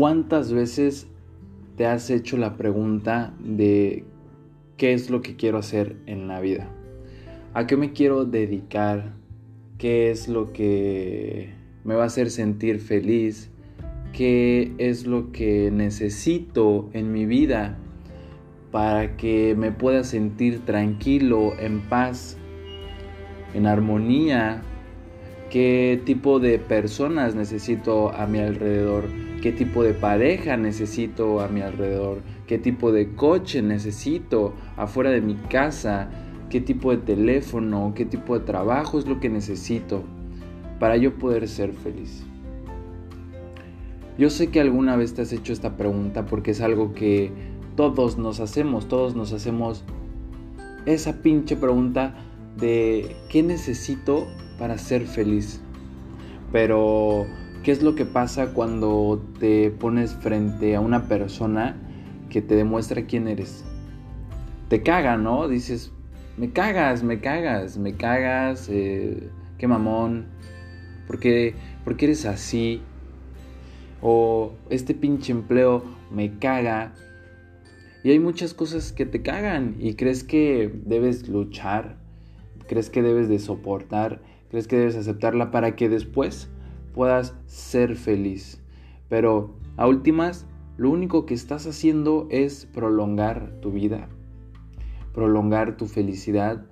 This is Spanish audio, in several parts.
¿Cuántas veces te has hecho la pregunta de qué es lo que quiero hacer en la vida? ¿A qué me quiero dedicar? ¿Qué es lo que me va a hacer sentir feliz? ¿Qué es lo que necesito en mi vida para que me pueda sentir tranquilo, en paz, en armonía? ¿Qué tipo de personas necesito a mi alrededor? qué tipo de pareja necesito a mi alrededor, qué tipo de coche necesito afuera de mi casa, qué tipo de teléfono, qué tipo de trabajo es lo que necesito para yo poder ser feliz. Yo sé que alguna vez te has hecho esta pregunta porque es algo que todos nos hacemos, todos nos hacemos esa pinche pregunta de qué necesito para ser feliz. Pero ¿Qué es lo que pasa cuando te pones frente a una persona que te demuestra quién eres? Te caga, ¿no? Dices, me cagas, me cagas, me cagas, eh, qué mamón, ¿por qué, ¿por qué eres así? O este pinche empleo me caga. Y hay muchas cosas que te cagan y crees que debes luchar, crees que debes de soportar, crees que debes aceptarla para que después puedas ser feliz. Pero a últimas, lo único que estás haciendo es prolongar tu vida, prolongar tu felicidad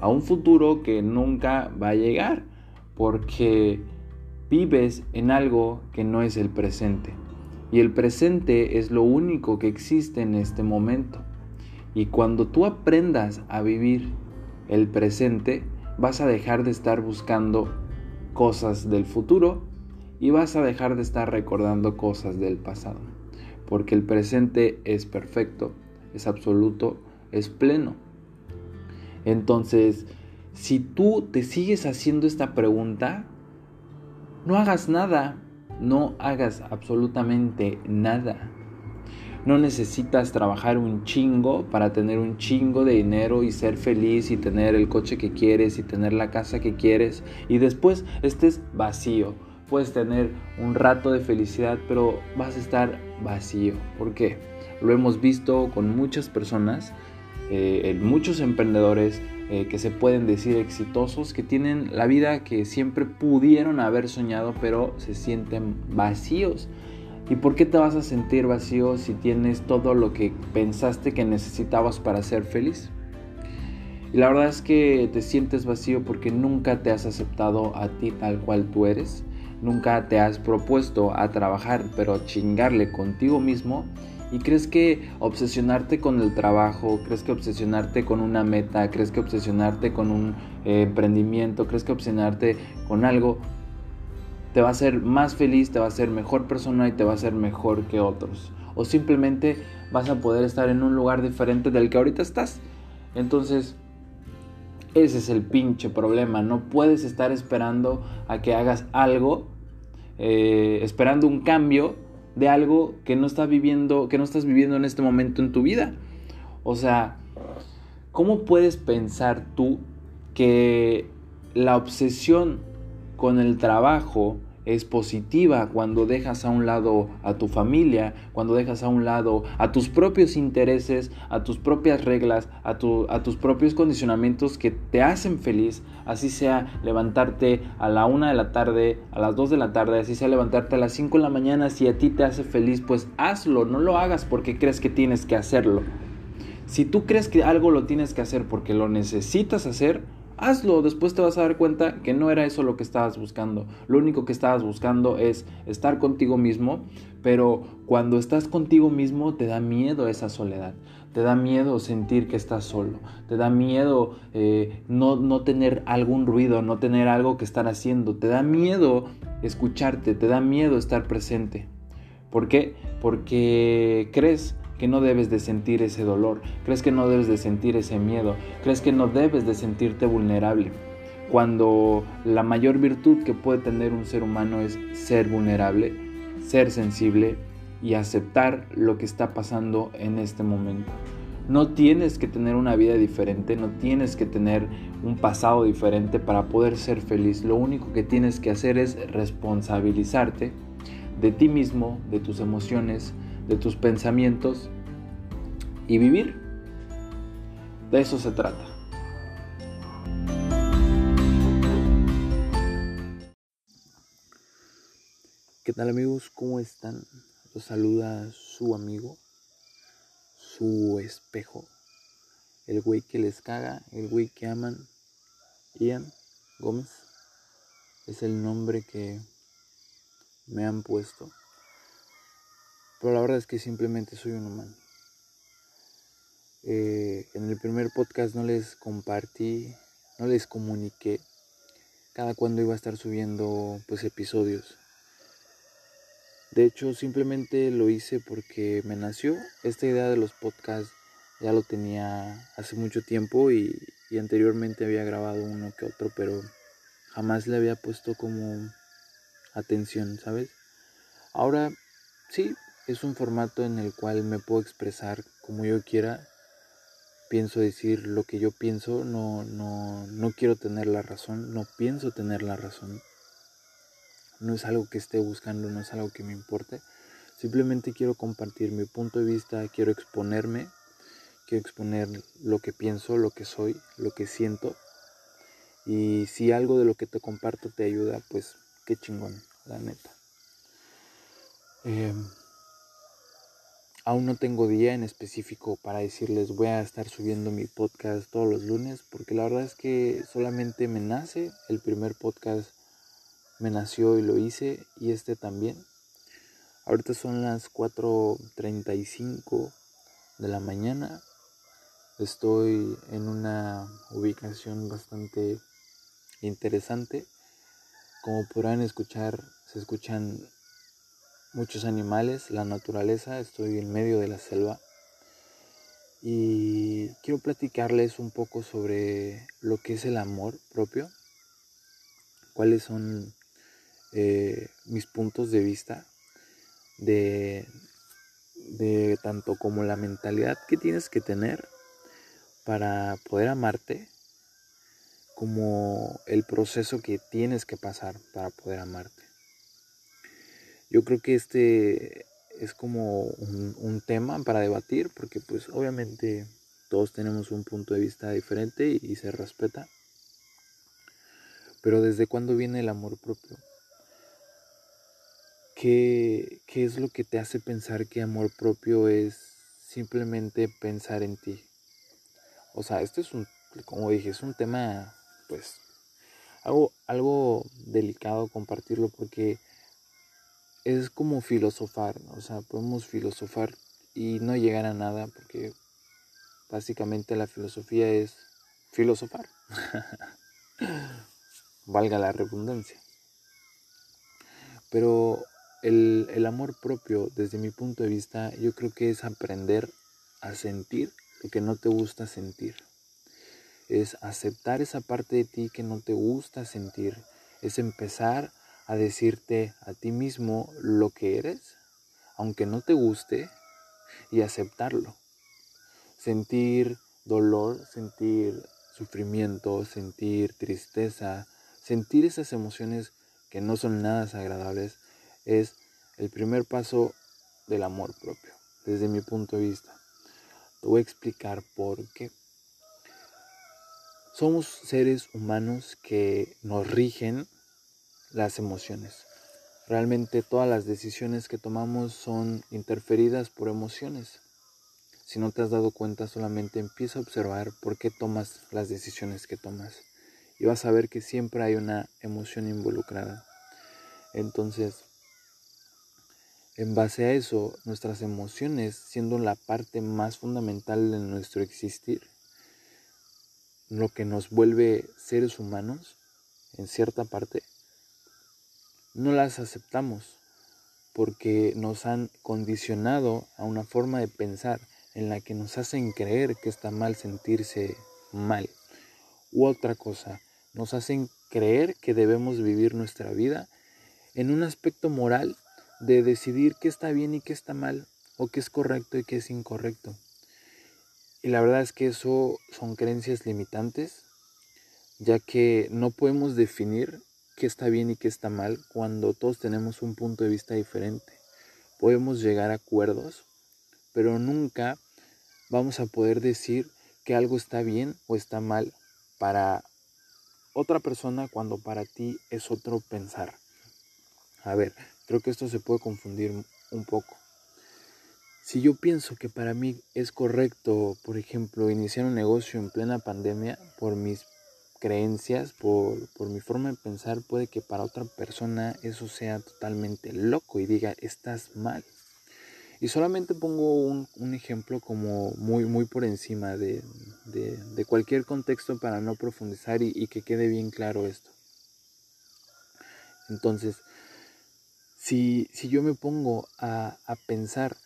a un futuro que nunca va a llegar, porque vives en algo que no es el presente. Y el presente es lo único que existe en este momento. Y cuando tú aprendas a vivir el presente, vas a dejar de estar buscando cosas del futuro y vas a dejar de estar recordando cosas del pasado. Porque el presente es perfecto, es absoluto, es pleno. Entonces, si tú te sigues haciendo esta pregunta, no hagas nada, no hagas absolutamente nada. No necesitas trabajar un chingo para tener un chingo de dinero y ser feliz y tener el coche que quieres y tener la casa que quieres y después estés vacío. Puedes tener un rato de felicidad, pero vas a estar vacío. ¿Por qué? Lo hemos visto con muchas personas, eh, muchos emprendedores eh, que se pueden decir exitosos, que tienen la vida que siempre pudieron haber soñado, pero se sienten vacíos. ¿Y por qué te vas a sentir vacío si tienes todo lo que pensaste que necesitabas para ser feliz? Y la verdad es que te sientes vacío porque nunca te has aceptado a ti tal cual tú eres, nunca te has propuesto a trabajar, pero chingarle contigo mismo. Y crees que obsesionarte con el trabajo, crees que obsesionarte con una meta, crees que obsesionarte con un eh, emprendimiento, crees que obsesionarte con algo te va a hacer más feliz, te va a hacer mejor persona y te va a hacer mejor que otros. O simplemente vas a poder estar en un lugar diferente del que ahorita estás. Entonces, ese es el pinche problema. No puedes estar esperando a que hagas algo, eh, esperando un cambio de algo que no estás viviendo, que no estás viviendo en este momento en tu vida. O sea, ¿cómo puedes pensar tú que la obsesión con el trabajo es positiva cuando dejas a un lado a tu familia, cuando dejas a un lado a tus propios intereses, a tus propias reglas, a, a tus propios condicionamientos que te hacen feliz, así sea levantarte a la una de la tarde, a las dos de la tarde, así sea levantarte a las cinco de la mañana, si a ti te hace feliz, pues hazlo, no lo hagas porque crees que tienes que hacerlo. Si tú crees que algo lo tienes que hacer porque lo necesitas hacer, hazlo, después te vas a dar cuenta que no era eso lo que estabas buscando. Lo único que estabas buscando es estar contigo mismo, pero cuando estás contigo mismo te da miedo esa soledad. Te da miedo sentir que estás solo. Te da miedo eh, no, no tener algún ruido, no tener algo que estar haciendo. Te da miedo escucharte, te da miedo estar presente. ¿Por qué? Porque crees que no debes de sentir ese dolor, crees que no debes de sentir ese miedo, crees que no debes de sentirte vulnerable. Cuando la mayor virtud que puede tener un ser humano es ser vulnerable, ser sensible y aceptar lo que está pasando en este momento. No tienes que tener una vida diferente, no tienes que tener un pasado diferente para poder ser feliz. Lo único que tienes que hacer es responsabilizarte de ti mismo, de tus emociones, de tus pensamientos y vivir. De eso se trata. ¿Qué tal amigos? ¿Cómo están? Los saluda su amigo, su espejo, el güey que les caga, el güey que aman, Ian Gómez. Es el nombre que me han puesto. Pero la verdad es que simplemente soy un humano. Eh, en el primer podcast no les compartí, no les comuniqué cada cuando iba a estar subiendo pues episodios. De hecho, simplemente lo hice porque me nació esta idea de los podcasts. Ya lo tenía hace mucho tiempo y, y anteriormente había grabado uno que otro, pero jamás le había puesto como atención, ¿sabes? Ahora sí, es un formato en el cual me puedo expresar como yo quiera. Pienso decir lo que yo pienso, no, no, no quiero tener la razón, no pienso tener la razón. No es algo que esté buscando, no es algo que me importe. Simplemente quiero compartir mi punto de vista, quiero exponerme, quiero exponer lo que pienso, lo que soy, lo que siento. Y si algo de lo que te comparto te ayuda, pues qué chingón, la neta. Em, aún no tengo día en específico para decirles voy a estar subiendo mi podcast todos los lunes porque la verdad es que solamente me nace. El primer podcast me nació y lo hice y este también. Ahorita son las 4.35 de la mañana. Estoy en una ubicación bastante interesante. Como podrán escuchar se escuchan muchos animales, la naturaleza, estoy en medio de la selva y quiero platicarles un poco sobre lo que es el amor propio, cuáles son eh, mis puntos de vista de, de tanto como la mentalidad que tienes que tener para poder amarte, como el proceso que tienes que pasar para poder amarte. Yo creo que este es como un, tema para debatir porque pues obviamente todos tenemos un punto de vista diferente y, se respeta. Pero ¿desde cuándo viene el amor propio? ¿Qué, ¿Qué es lo que te hace pensar que amor propio es simplemente pensar en ti? O sea, esto es un, como dije, es un tema pues algo, algo delicado compartirlo porque es como filosofar, o sea, podemos filosofar y no llegar a nada porque básicamente la filosofía es filosofar. Valga la redundancia. Pero el, el, amor propio, desde mi punto de vista, yo creo que es aprender a sentir lo que no te gusta sentir. Es aceptar esa parte de ti que no te gusta sentir. Es empezar a decirte a ti mismo lo que eres, aunque no te guste, y aceptarlo. Sentir dolor, sentir sufrimiento, sentir tristeza, sentir esas emociones que no son nada agradables, es el primer paso del amor propio, desde mi punto de vista. Te voy a explicar por qué. Somos seres humanos que nos rigen las emociones. Realmente todas las decisiones que tomamos son interferidas por emociones. Si no te has dado cuenta, solamente empieza a observar por qué tomas las decisiones que tomas. Y vas a ver que siempre hay una emoción involucrada. Entonces, en base a eso, nuestras emociones, siendo la parte más fundamental de nuestro existir, lo que nos vuelve seres humanos, en cierta parte, no las aceptamos porque nos han condicionado a una forma de pensar en la que nos hacen creer que está mal sentirse mal. U otra cosa, nos hacen creer que debemos vivir nuestra vida en un aspecto moral de decidir qué está bien y qué está mal, o qué es correcto y qué es incorrecto. Y la verdad es que eso son creencias limitantes, ya que no podemos definir qué está bien y qué está mal cuando todos tenemos un punto de vista diferente. Podemos llegar a acuerdos, pero nunca vamos a poder decir que algo está bien o está mal para otra persona cuando para ti es otro pensar. A ver, creo que esto se puede confundir un poco. Si yo pienso que para mí es correcto, por ejemplo, iniciar un negocio en plena pandemia por mis creencias, por, por, mi forma de pensar, puede que para otra persona eso sea totalmente loco y diga, estás mal. Y solamente pongo un, un ejemplo como muy, muy por encima de, de, cualquier contexto para no profundizar y, y que quede bien claro esto. Entonces, si, si yo me pongo a, a pensar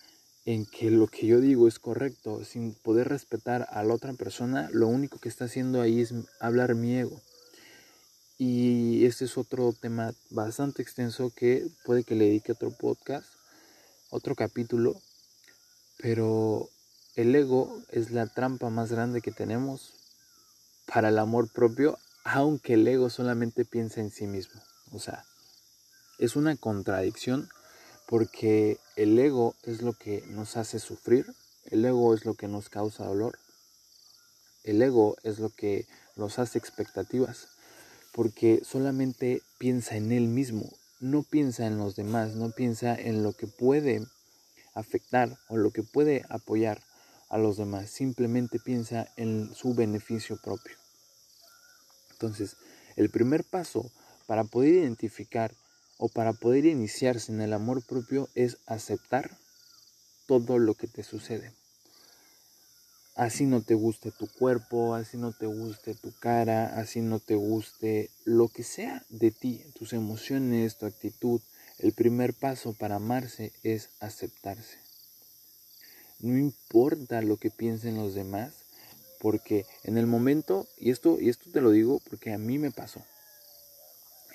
en que lo que yo digo es correcto, sin poder respetar a la otra persona, lo único que está haciendo ahí es hablar mi ego. Y este es otro tema bastante extenso que puede que le dedique otro podcast, otro capítulo, pero el ego es la trampa más grande que tenemos para el amor propio, aunque el ego solamente piensa en sí mismo. O sea, es una contradicción porque el ego es lo que nos hace sufrir, el ego es lo que nos causa dolor, el ego es lo que nos hace expectativas, porque solamente piensa en él mismo, no piensa en los demás, no piensa en lo que puede afectar o lo que puede apoyar a los demás, simplemente piensa en su beneficio propio. Entonces, el primer paso para poder identificar o para poder iniciarse en el amor propio es aceptar todo lo que te sucede. Así no te guste tu cuerpo, así no te guste tu cara, así no te guste lo que sea de ti, tus emociones, tu actitud. El primer paso para amarse es aceptarse. No importa lo que piensen los demás, porque en el momento, y esto, y esto te lo digo porque a mí me pasó,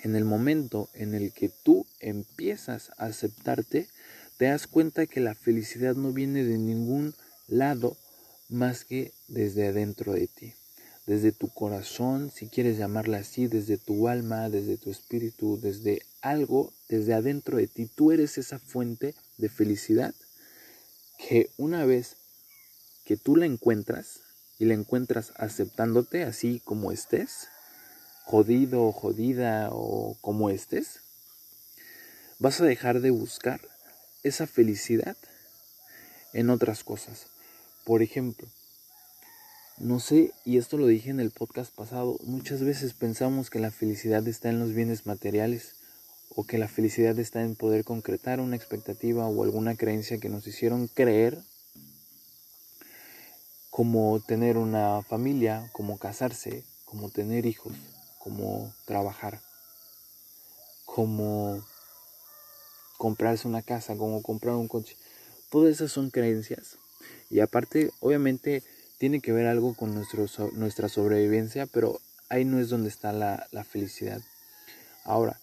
en el momento en el que tú empiezas a aceptarte, te das cuenta que la felicidad no viene de ningún lado más que desde adentro de ti, desde tu corazón, si quieres llamarla así, desde tu alma, desde tu espíritu, desde algo, desde adentro de ti. Tú eres esa fuente de felicidad que una vez que tú la encuentras y la encuentras aceptándote así como estés, jodido o jodida o como estés, vas a dejar de buscar esa felicidad en otras cosas. Por ejemplo, no sé, y esto lo dije en el podcast pasado, muchas veces pensamos que la felicidad está en los bienes materiales o que la felicidad está en poder concretar una expectativa o alguna creencia que nos hicieron creer como tener una familia, como casarse, como tener hijos como trabajar, como comprarse una casa, como comprar un coche. Todas esas son creencias. Y aparte, obviamente, tiene que ver algo con nuestro, nuestra sobrevivencia, pero ahí no es donde está la, la felicidad. Ahora,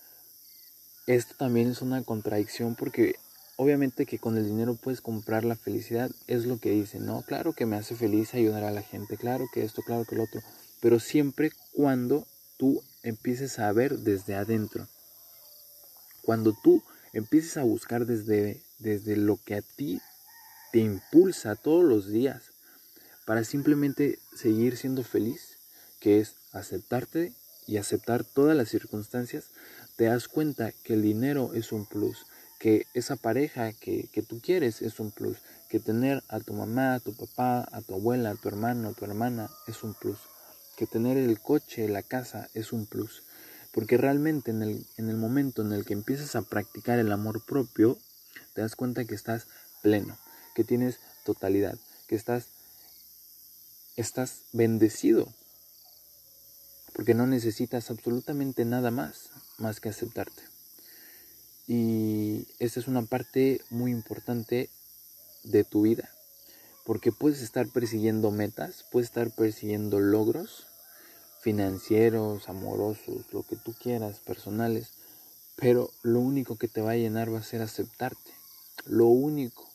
esto también es una contradicción porque obviamente que con el dinero puedes comprar la felicidad, es lo que dicen, ¿no? Claro que me hace feliz ayudar a la gente, claro que esto, claro que lo otro, pero siempre cuando tú empieces a ver desde adentro. Cuando tú empieces a buscar desde, desde lo que a ti te impulsa todos los días para simplemente seguir siendo feliz, que es aceptarte y aceptar todas las circunstancias, te das cuenta que el dinero es un plus, que esa pareja que, que, tú quieres es un plus, que tener a tu mamá, a tu papá, a tu abuela, a tu hermano, a tu hermana es un plus que tener el coche, la casa es un plus. Porque realmente en el, en el momento en el que empiezas a practicar el amor propio, te das cuenta que estás pleno, que tienes totalidad, que estás, estás bendecido. Porque no necesitas absolutamente nada más, más que aceptarte. Y esta es una parte muy importante de tu vida. Porque puedes estar persiguiendo metas, puedes estar persiguiendo logros, financieros, amorosos, lo que tú quieras, personales, pero lo único que te va a llenar va a ser aceptarte, lo único.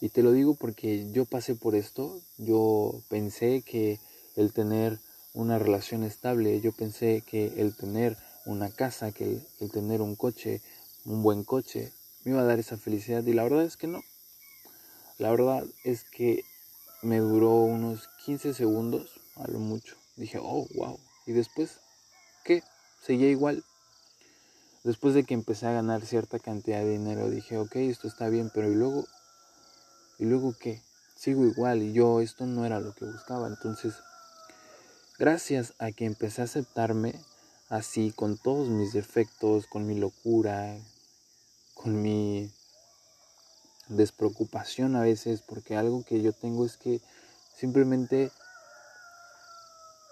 Y te lo digo porque yo pasé por esto, yo pensé que el tener una relación estable, yo pensé que el tener una casa, que el tener un coche, un buen coche, me iba a dar esa felicidad. Y la verdad es que no. La verdad es que me duró unos 15 segundos, a lo mucho. Dije, oh, wow. Y después, ¿qué? Seguía igual. Después de que empecé a ganar cierta cantidad de dinero, dije, ok, esto está bien, pero ¿y luego? ¿Y luego qué? Sigo igual y yo esto no era lo que buscaba. Entonces, gracias a que empecé a aceptarme así, con todos mis defectos, con mi locura, con mi despreocupación a veces, porque algo que yo tengo es que simplemente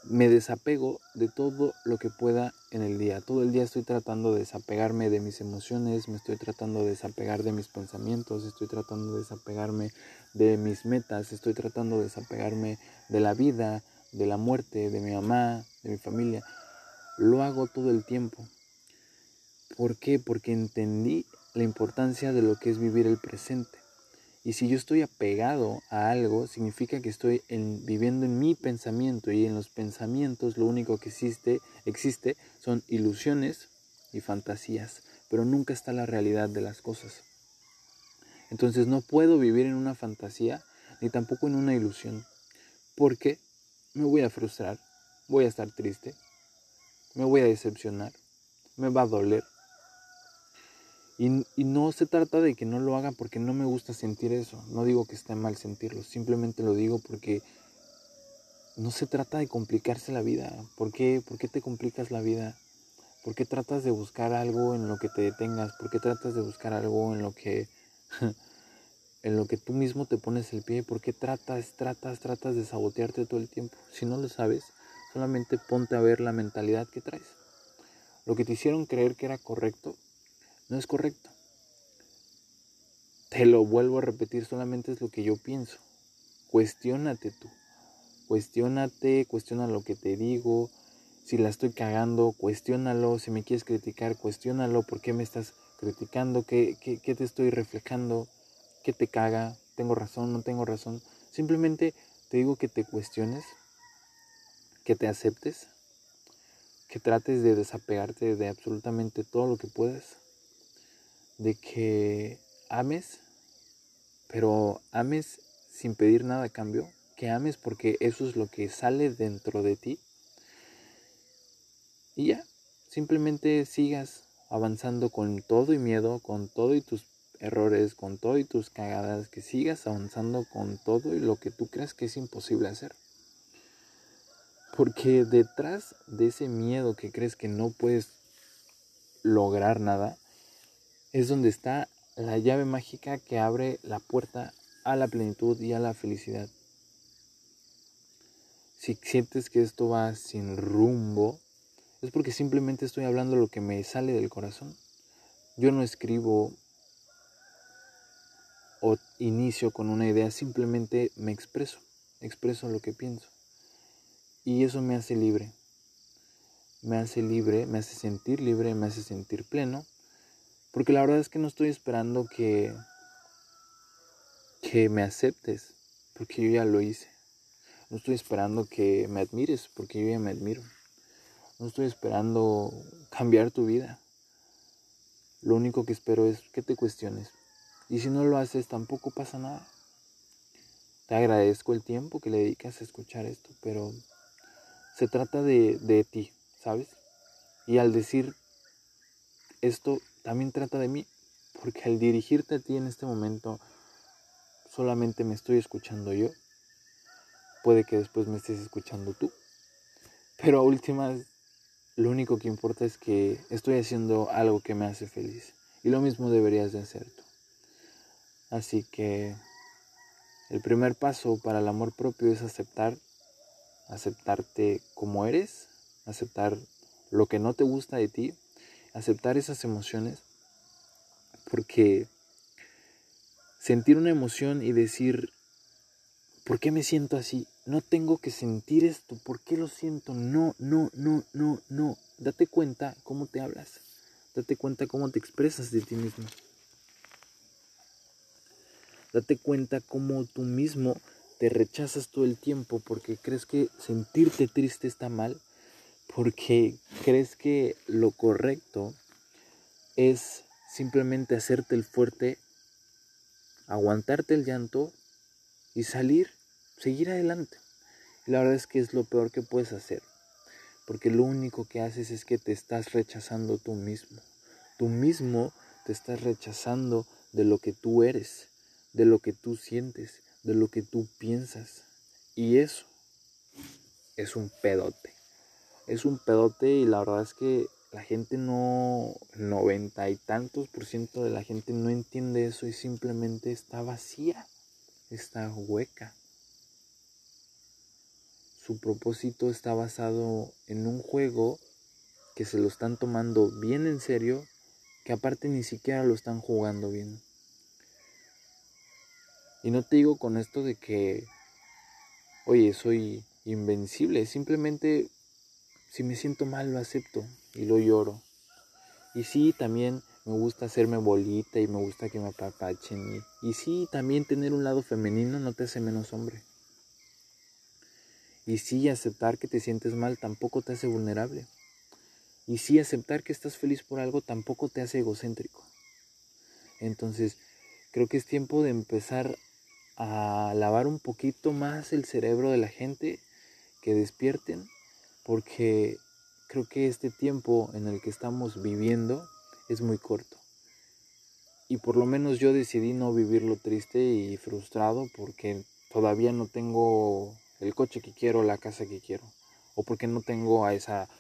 me desapego de todo lo que pueda en el día. Todo el día estoy tratando de desapegarme de mis emociones, me estoy tratando de desapegar de mis pensamientos, estoy tratando de desapegarme de mis metas, estoy tratando de desapegarme de la vida, de la muerte, de mi mamá, de mi familia. Lo hago todo el tiempo. ¿Por qué? Porque entendí la importancia de lo que es vivir el presente. Y si yo estoy apegado a algo, significa que estoy viviendo en mi pensamiento y en los pensamientos lo único que existe, existe son ilusiones y fantasías, pero nunca está la realidad de las cosas. Entonces no puedo vivir en una fantasía ni tampoco en una ilusión, porque me voy a frustrar, voy a estar triste, me voy a decepcionar, me va a doler, y, no se trata de que no lo haga porque no me gusta sentir eso. No digo que esté mal sentirlo. Simplemente lo digo porque no se trata de complicarse la vida. ¿Por qué, ¿Por qué te complicas la vida? ¿Por qué tratas de buscar algo en lo que te detengas? ¿Por qué tratas de buscar algo en lo que en lo que tú mismo te pones el pie? ¿Por qué tratas, tratas, tratas de sabotearte todo el tiempo? Si no lo sabes, solamente ponte a ver la mentalidad que traes. Lo que te hicieron creer que era correcto no es correcto. Te lo vuelvo a repetir, solamente es lo que yo pienso. Cuestiónate tú. Cuestiónate, cuestiona lo que te digo. Si la estoy cagando, cuestiónalo. Si me quieres criticar, cuestiónalo. ¿Por qué me estás criticando? ¿Qué, qué, qué te estoy reflejando? ¿Qué te caga? ¿Tengo razón? ¿No tengo razón? Simplemente te digo que te cuestiones, que te aceptes, que trates de desapegarte de absolutamente todo lo que puedas de que ames, pero ames sin pedir nada a cambio, que ames porque eso es lo que sale dentro de ti. Y ya, simplemente sigas avanzando con todo y miedo, con todo y tus errores, con todo y tus cagadas, que sigas avanzando con todo y lo que tú creas que es imposible hacer. Porque detrás de ese miedo que crees que no puedes lograr nada, es donde está la llave mágica que abre la puerta a la plenitud y a la felicidad. Si sientes que esto va sin rumbo, es porque simplemente estoy hablando lo que me sale del corazón. Yo no escribo o inicio con una idea, simplemente me expreso, expreso lo que pienso. Y eso me hace libre. Me hace libre, me hace sentir libre, me hace sentir pleno porque la verdad es que no estoy esperando que, que me aceptes, porque yo ya lo hice. No estoy esperando que me admires, porque yo ya me admiro. No estoy esperando cambiar tu vida. Lo único que espero es que te cuestiones. Y si no lo haces, tampoco pasa nada. Te agradezco el tiempo que le dedicas a escuchar esto, pero se trata de, de ti, ¿sabes? Y al decir esto, también trata de mí, porque al dirigirte a ti en este momento solamente me estoy escuchando yo. Puede que después me estés escuchando tú. Pero a últimas, lo único que importa es que estoy haciendo algo que me hace feliz. Y lo mismo deberías de hacer tú. Así que el primer paso para el amor propio es aceptar, aceptarte como eres, aceptar lo que no te gusta de ti, aceptar esas emociones, porque sentir una emoción y decir, ¿por qué me siento así? No tengo que sentir esto, ¿por qué lo siento? No, no, no, no, no. Date cuenta cómo te hablas, date cuenta cómo te expresas de ti mismo. Date cuenta cómo tú mismo te rechazas todo el tiempo porque crees que sentirte triste está mal porque crees que lo correcto es simplemente hacerte el fuerte, aguantarte el llanto y salir, seguir adelante. Y la verdad es que es lo peor que puedes hacer, porque lo único que haces es que te estás rechazando tú mismo. Tú mismo te estás rechazando de lo que tú eres, de lo que tú sientes, de lo que tú piensas. Y eso es un pedote. Es un pedote y la verdad es que la gente no, noventa y tantos por ciento de la gente no entiende eso y simplemente está vacía, está hueca. Su propósito está basado en un juego que se lo están tomando bien en serio, que aparte ni siquiera lo están jugando bien. Y no te digo con esto de que, oye, soy invencible, simplemente si me siento mal lo acepto y lo lloro. Y sí, también me gusta hacerme bolita y me gusta que me apapachen. Y, y sí, también tener un lado femenino no te hace menos hombre. Y sí, aceptar que te sientes mal tampoco te hace vulnerable. Y sí, aceptar que estás feliz por algo tampoco te hace egocéntrico. Entonces, creo que es tiempo de empezar a lavar un poquito más el cerebro de la gente, que despierten, porque creo que este tiempo en el que estamos viviendo es muy corto. Y por lo menos yo decidí no vivirlo triste y frustrado porque todavía no tengo el coche que quiero, la casa que quiero. O porque no tengo a esa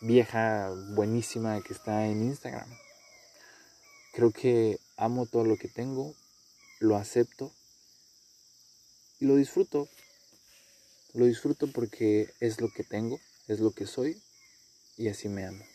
vieja buenísima que está en Instagram. Creo que amo todo lo que tengo, lo acepto y lo disfruto. Lo disfruto porque es lo que tengo, es lo que soy y así me amo.